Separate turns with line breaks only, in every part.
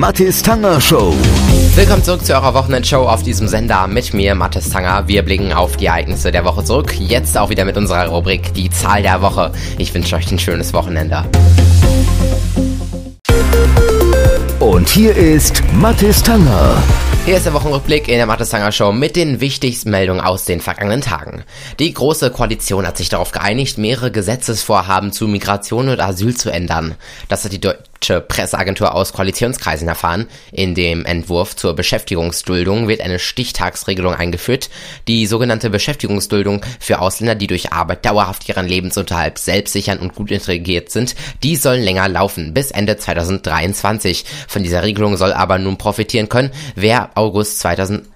Mathis Tanger Show.
Willkommen zurück zu eurer Wochenendshow auf diesem Sender mit mir, Mathis Tanger. Wir blicken auf die Ereignisse der Woche zurück. Jetzt auch wieder mit unserer Rubrik Die Zahl der Woche. Ich wünsche euch ein schönes Wochenende.
Und hier ist Mathis Tanger.
Hier ist der Wochenrückblick in der Mathestanger Show mit den wichtigsten Meldungen aus den vergangenen Tagen. Die Große Koalition hat sich darauf geeinigt, mehrere Gesetzesvorhaben zu Migration und Asyl zu ändern. Das hat die deutsche Presseagentur aus Koalitionskreisen erfahren. In dem Entwurf zur Beschäftigungsduldung wird eine Stichtagsregelung eingeführt. Die sogenannte Beschäftigungsduldung für Ausländer, die durch Arbeit dauerhaft ihren Lebensunterhalt selbst sichern und gut integriert sind, die sollen länger laufen, bis Ende 2023. Von dieser Regelung soll aber nun profitieren können, wer August 2000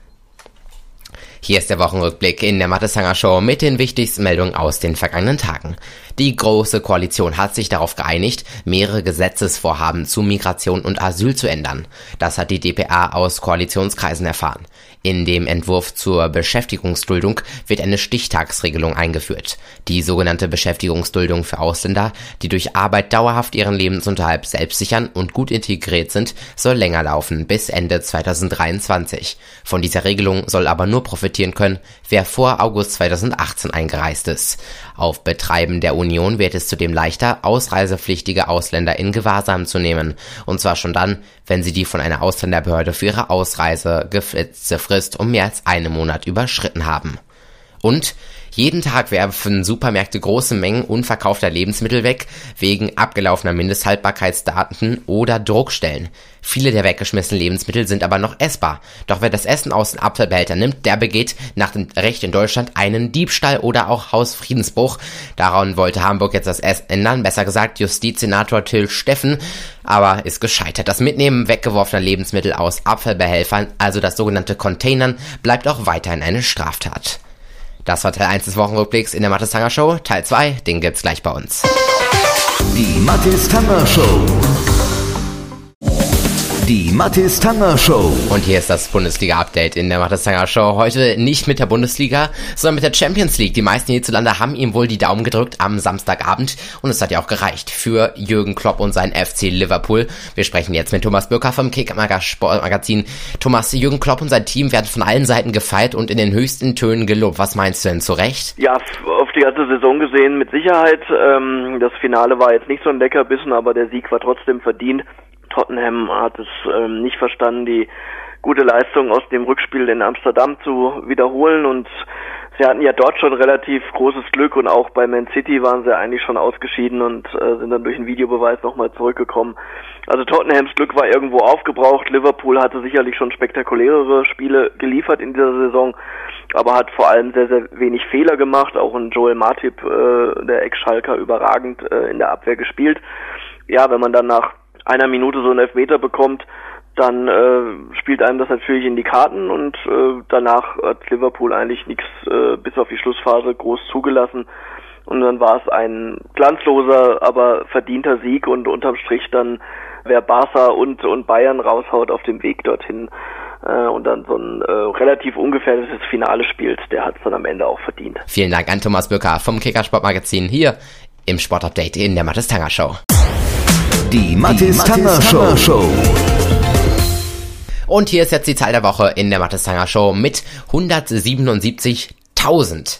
hier ist der Wochenrückblick in der Mathesanger Show mit den wichtigsten Meldungen aus den vergangenen Tagen. Die Große Koalition hat sich darauf geeinigt, mehrere Gesetzesvorhaben zu Migration und Asyl zu ändern. Das hat die DPA aus Koalitionskreisen erfahren. In dem Entwurf zur Beschäftigungsduldung wird eine Stichtagsregelung eingeführt. Die sogenannte Beschäftigungsduldung für Ausländer, die durch Arbeit dauerhaft ihren Lebensunterhalt selbst sichern und gut integriert sind, soll länger laufen, bis Ende 2023. Von dieser Regelung soll aber nur profitieren können, wer vor August 2018 eingereist ist. Auf Betreiben der Union wird es zudem leichter, ausreisepflichtige Ausländer in Gewahrsam zu nehmen. Und zwar schon dann, wenn sie die von einer Ausländerbehörde für ihre Ausreise geflitzte Frist um mehr als einen Monat überschritten haben. Und jeden Tag werfen Supermärkte große Mengen unverkaufter Lebensmittel weg, wegen abgelaufener Mindesthaltbarkeitsdaten oder Druckstellen. Viele der weggeschmissenen Lebensmittel sind aber noch essbar. Doch wer das Essen aus den Apfelbehältern nimmt, der begeht nach dem Recht in Deutschland einen Diebstahl oder auch Hausfriedensbruch. Daran wollte Hamburg jetzt das Essen ändern, besser gesagt Justizsenator Till Steffen, aber ist gescheitert. Das Mitnehmen weggeworfener Lebensmittel aus Apfelbehelfern, also das sogenannte Containern, bleibt auch weiterhin eine Straftat. Das war Teil 1 des Wochenrückblicks in der Mathis Tanger Show. Teil 2, den gibt's gleich bei uns.
Die Mathis Tanger Show. Die Mathis Tanger Show.
Und hier ist das Bundesliga-Update in der Mathis Tanger Show. Heute nicht mit der Bundesliga, sondern mit der Champions League. Die meisten hierzulande haben ihm wohl die Daumen gedrückt am Samstagabend. Und es hat ja auch gereicht für Jürgen Klopp und sein FC Liverpool. Wir sprechen jetzt mit Thomas Bürker vom Kicker Sportmagazin. Thomas, Jürgen Klopp und sein Team werden von allen Seiten gefeiert und in den höchsten Tönen gelobt. Was meinst du denn zu Recht?
Ja, auf die ganze Saison gesehen mit Sicherheit. Ähm, das Finale war jetzt nicht so ein Leckerbissen, aber der Sieg war trotzdem verdient. Tottenham hat es ähm, nicht verstanden, die gute Leistung aus dem Rückspiel in Amsterdam zu wiederholen und sie hatten ja dort schon relativ großes Glück und auch bei Man City waren sie eigentlich schon ausgeschieden und äh, sind dann durch einen Videobeweis nochmal zurückgekommen. Also Tottenhams Glück war irgendwo aufgebraucht. Liverpool hatte sicherlich schon spektakulärere Spiele geliefert in dieser Saison, aber hat vor allem sehr, sehr wenig Fehler gemacht. Auch ein Joel Matip, äh, der Ex-Schalker, überragend äh, in der Abwehr gespielt. Ja, wenn man dann nach einer Minute so einen Elfmeter bekommt, dann äh, spielt einem das natürlich in die Karten und äh, danach hat Liverpool eigentlich nichts äh, bis auf die Schlussphase groß zugelassen. Und dann war es ein glanzloser, aber verdienter Sieg und unterm Strich dann, wer Barca und, und Bayern raushaut auf dem Weg dorthin äh, und dann so ein äh, relativ ungefährdetes Finale spielt, der hat es dann am Ende auch verdient.
Vielen Dank an Thomas Böcker vom Kickersportmagazin hier im Sportupdate in der Mattes Tanger Show.
Die Mathis Tanger Show. Show.
Und hier ist jetzt die Zahl der Woche in der Mathis Tanger Show mit 177.000.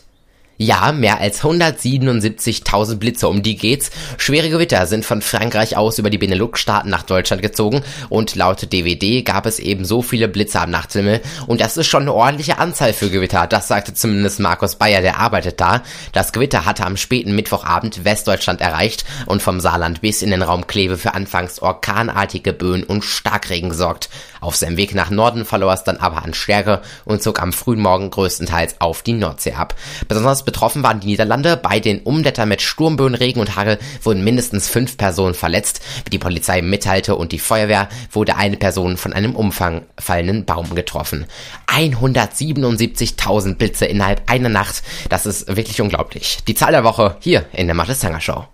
Ja, mehr als 177.000 Blitze, um die geht's. Schwere Gewitter sind von Frankreich aus über die Benelux-Staaten nach Deutschland gezogen und laut DVD gab es eben so viele Blitze am Nachthimmel und das ist schon eine ordentliche Anzahl für Gewitter. Das sagte zumindest Markus Bayer, der arbeitet da. Das Gewitter hatte am späten Mittwochabend Westdeutschland erreicht und vom Saarland bis in den Raum Kleve für anfangs orkanartige Böen und Starkregen gesorgt. Auf seinem Weg nach Norden verlor es dann aber an Stärke und zog am frühen Morgen größtenteils auf die Nordsee ab. Besonders betroffen waren die Niederlande. Bei den Umwetter mit Sturmböen, Regen und Hagel wurden mindestens fünf Personen verletzt. Wie die Polizei mitteilte und die Feuerwehr wurde eine Person von einem umfallenden Baum getroffen. 177.000 Blitze innerhalb einer Nacht. Das ist wirklich unglaublich. Die Zahl der Woche hier in der Mathe Sanger Show.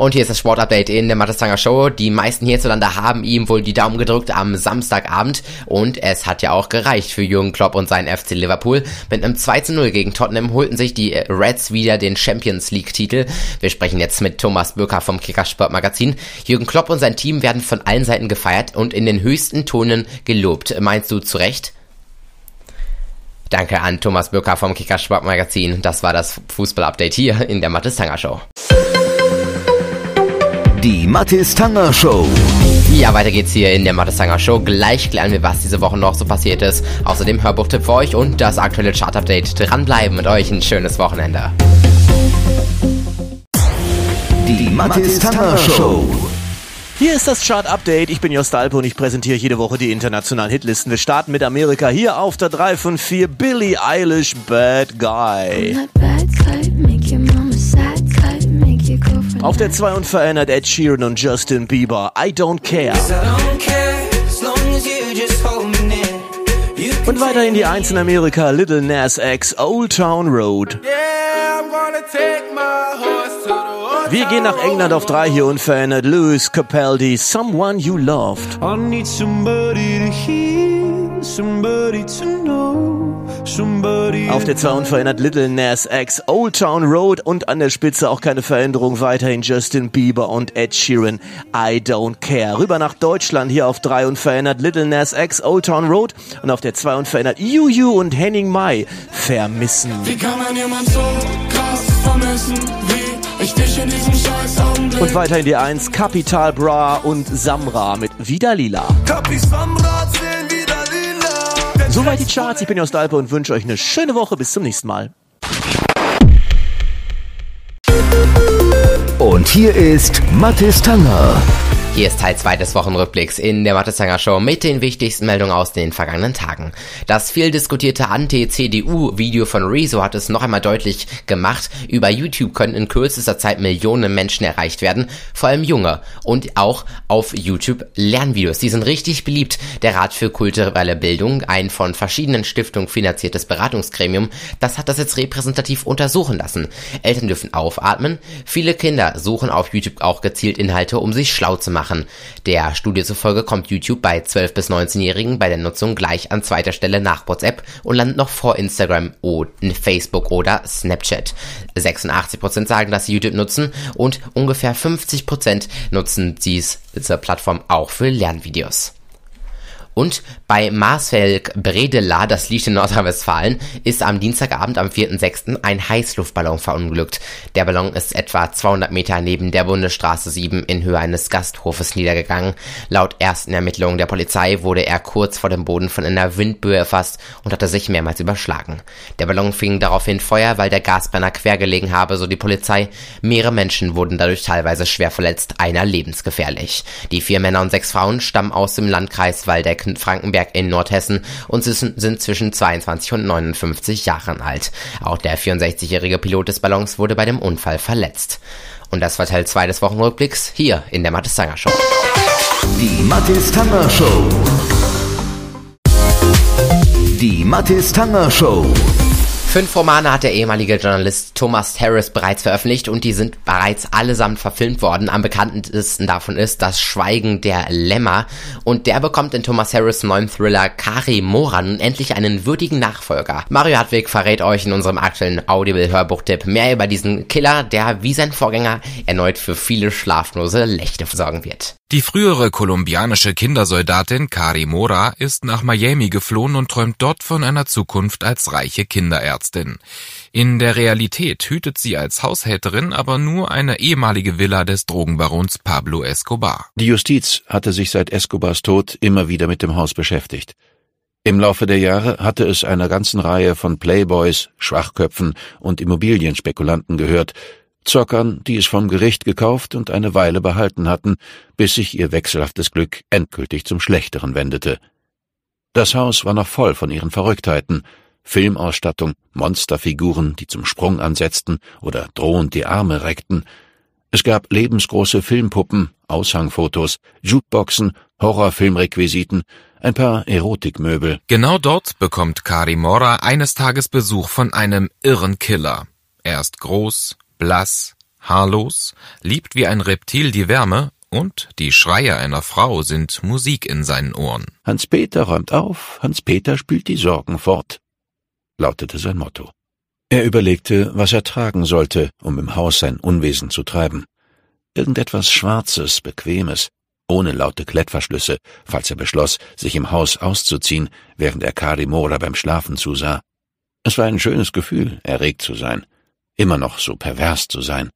Und hier ist das Sportupdate in der Mattestanger Show. Die meisten hierzulande haben ihm wohl die Daumen gedrückt am Samstagabend und es hat ja auch gereicht für Jürgen Klopp und seinen FC Liverpool. Mit einem 2 zu 0 gegen Tottenham holten sich die Reds wieder den Champions League Titel. Wir sprechen jetzt mit Thomas Bürker vom Kicker Sportmagazin. Jürgen Klopp und sein Team werden von allen Seiten gefeiert und in den höchsten Tonen gelobt. Meinst du zu Recht? Danke an Thomas Bürker vom Kicker Sportmagazin. Das war das Fußball-Update hier in der Mattes Tanger Show.
Die Mathis Tanger Show.
Ja, weiter geht's hier in der Mattestanger Show. Gleich klären wir, was diese Woche noch so passiert ist. Außerdem Hörbuchtipp für euch und das aktuelle Chart-Update. Dranbleiben mit euch ein schönes Wochenende.
Die Mathis Tanger Show.
Hier ist das Chart-Update. Ich bin Jost Alpe und ich präsentiere jede Woche die internationalen Hitlisten. Wir starten mit Amerika. Hier auf der 3 von 4 Billie Eilish Bad Guy. Auf der 2 unverändert Ed Sheeran und Justin Bieber. I don't care. Und weiter in die 1 in Amerika. Little Nas X Old Town Road. Wir gehen nach England auf 3 hier unverändert. Lewis Capaldi Someone You Loved.
I need somebody to hear, somebody to know.
Auf der 2 unverändert Little Nas X, Old Town Road und an der Spitze auch keine Veränderung. Weiterhin Justin Bieber und Ed Sheeran, I Don't Care. Rüber nach Deutschland, hier auf 3 unverändert Little Nas X, Old Town Road und auf der 2 unverändert Juju und Henning Mai, Vermissen.
Wie kann man jemand so krass vermissen wie ich dich in diesem scheiß Augenblick?
Und weiterhin die 1 Capital Bra und Samra mit Wieder Lila.
Kapis am Rad sehen wieder lila.
Soweit die Charts, ich bin Jost Alpe und wünsche euch eine schöne Woche. Bis zum nächsten Mal.
Und hier ist Mathis Tanger.
Hier ist Teil 2 des Wochenrückblicks in der Mattestanger Show mit den wichtigsten Meldungen aus den vergangenen Tagen. Das viel diskutierte Anti-CDU-Video von Rezo hat es noch einmal deutlich gemacht. Über YouTube können in kürzester Zeit Millionen Menschen erreicht werden, vor allem junge. Und auch auf YouTube Lernvideos. Die sind richtig beliebt. Der Rat für kulturelle Bildung, ein von verschiedenen Stiftungen finanziertes Beratungsgremium, das hat das jetzt repräsentativ untersuchen lassen. Eltern dürfen aufatmen. Viele Kinder suchen auf YouTube auch gezielt Inhalte, um sich schlau zu machen machen. Der Studie zufolge kommt YouTube bei 12- bis 19-Jährigen bei der Nutzung gleich an zweiter Stelle nach WhatsApp und landet noch vor Instagram, Facebook oder Snapchat. 86% sagen, dass sie YouTube nutzen und ungefähr 50% nutzen diese Plattform auch für Lernvideos. Und bei Marsfeld Bredela, das liegt in Nordrhein-Westfalen, ist am Dienstagabend am 4.6. ein Heißluftballon verunglückt. Der Ballon ist etwa 200 Meter neben der Bundesstraße 7 in Höhe eines Gasthofes niedergegangen. Laut ersten Ermittlungen der Polizei wurde er kurz vor dem Boden von einer Windböe erfasst und hatte sich mehrmals überschlagen. Der Ballon fing daraufhin Feuer, weil der Gasbrenner quer gelegen habe, so die Polizei. Mehrere Menschen wurden dadurch teilweise schwer verletzt, einer lebensgefährlich. Die vier Männer und sechs Frauen stammen aus dem Landkreis Waldeck Frankenberg in Nordhessen und sind zwischen 22 und 59 Jahren alt. Auch der 64-jährige Pilot des Ballons wurde bei dem Unfall verletzt. Und das war Teil 2 des Wochenrückblicks hier in der Mathis Tanger Show.
Die Mathis Tanger Show. Die Mathis Tanger Show.
Fünf Romane hat der ehemalige Journalist Thomas Harris bereits veröffentlicht und die sind bereits allesamt verfilmt worden. Am bekanntesten davon ist Das Schweigen der Lämmer und der bekommt in Thomas Harris neuen Thriller Kari Mora nun endlich einen würdigen Nachfolger. Mario Hartwig verrät euch in unserem aktuellen Audible-Hörbuchtipp mehr über diesen Killer, der wie sein Vorgänger erneut für viele schlaflose Nächte sorgen wird.
Die frühere kolumbianische Kindersoldatin Kari Mora ist nach Miami geflohen und träumt dort von einer Zukunft als reiche Kinderärztin. In der Realität hütet sie als Haushälterin aber nur eine ehemalige Villa des Drogenbarons Pablo Escobar.
Die Justiz hatte sich seit Escobars Tod immer wieder mit dem Haus beschäftigt. Im Laufe der Jahre hatte es einer ganzen Reihe von Playboys, Schwachköpfen und Immobilienspekulanten gehört, Zockern, die es vom Gericht gekauft und eine Weile behalten hatten, bis sich ihr wechselhaftes Glück endgültig zum Schlechteren wendete. Das Haus war noch voll von ihren Verrücktheiten, Filmausstattung, Monsterfiguren, die zum Sprung ansetzten oder drohend die Arme reckten. Es gab lebensgroße Filmpuppen, Aushangfotos, Jukeboxen, Horrorfilmrequisiten, ein paar Erotikmöbel.
Genau dort bekommt Kari Mora eines Tages Besuch von einem irren Killer. Er ist groß, blass, haarlos, liebt wie ein Reptil die Wärme und die Schreie einer Frau sind Musik in seinen Ohren.
Hans-Peter räumt auf, Hans-Peter spült die Sorgen fort, lautete sein Motto. Er überlegte, was er tragen sollte, um im Haus sein Unwesen zu treiben. Irgendetwas Schwarzes, Bequemes, ohne laute Klettverschlüsse, falls er beschloss, sich im Haus auszuziehen, während er Karimora beim Schlafen zusah. Es war ein schönes Gefühl, erregt zu sein, immer noch so pervers zu sein,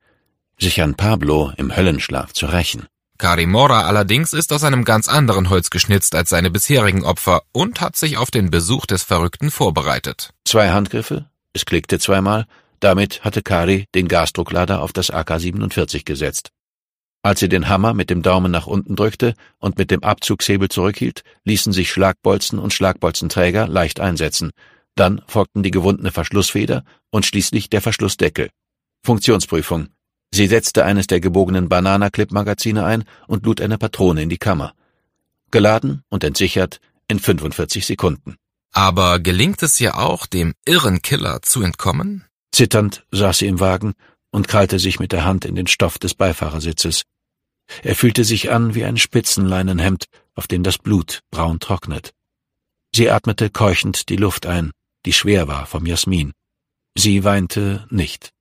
sich an Pablo im Höllenschlaf zu rächen.
Karimora allerdings ist aus einem ganz anderen Holz geschnitzt als seine bisherigen Opfer und hat sich auf den Besuch des Verrückten vorbereitet.
Zwei Handgriffe, es klickte zweimal, damit hatte Kari den Gasdrucklader auf das AK-47 gesetzt. Als sie den Hammer mit dem Daumen nach unten drückte und mit dem Abzugshebel zurückhielt, ließen sich Schlagbolzen und Schlagbolzenträger leicht einsetzen. Dann folgten die gewundene Verschlussfeder und schließlich der Verschlussdeckel. Funktionsprüfung. Sie setzte eines der gebogenen Banana-Clip-Magazine ein und lud eine Patrone in die Kammer. Geladen und entsichert in 45 Sekunden.
Aber gelingt es ihr auch, dem irren Killer zu entkommen?
Zitternd saß sie im Wagen und krallte sich mit der Hand in den Stoff des Beifahrersitses. Er fühlte sich an wie ein Spitzenleinenhemd, auf dem das Blut braun trocknet. Sie atmete keuchend die Luft ein, die schwer war vom Jasmin. Sie weinte nicht.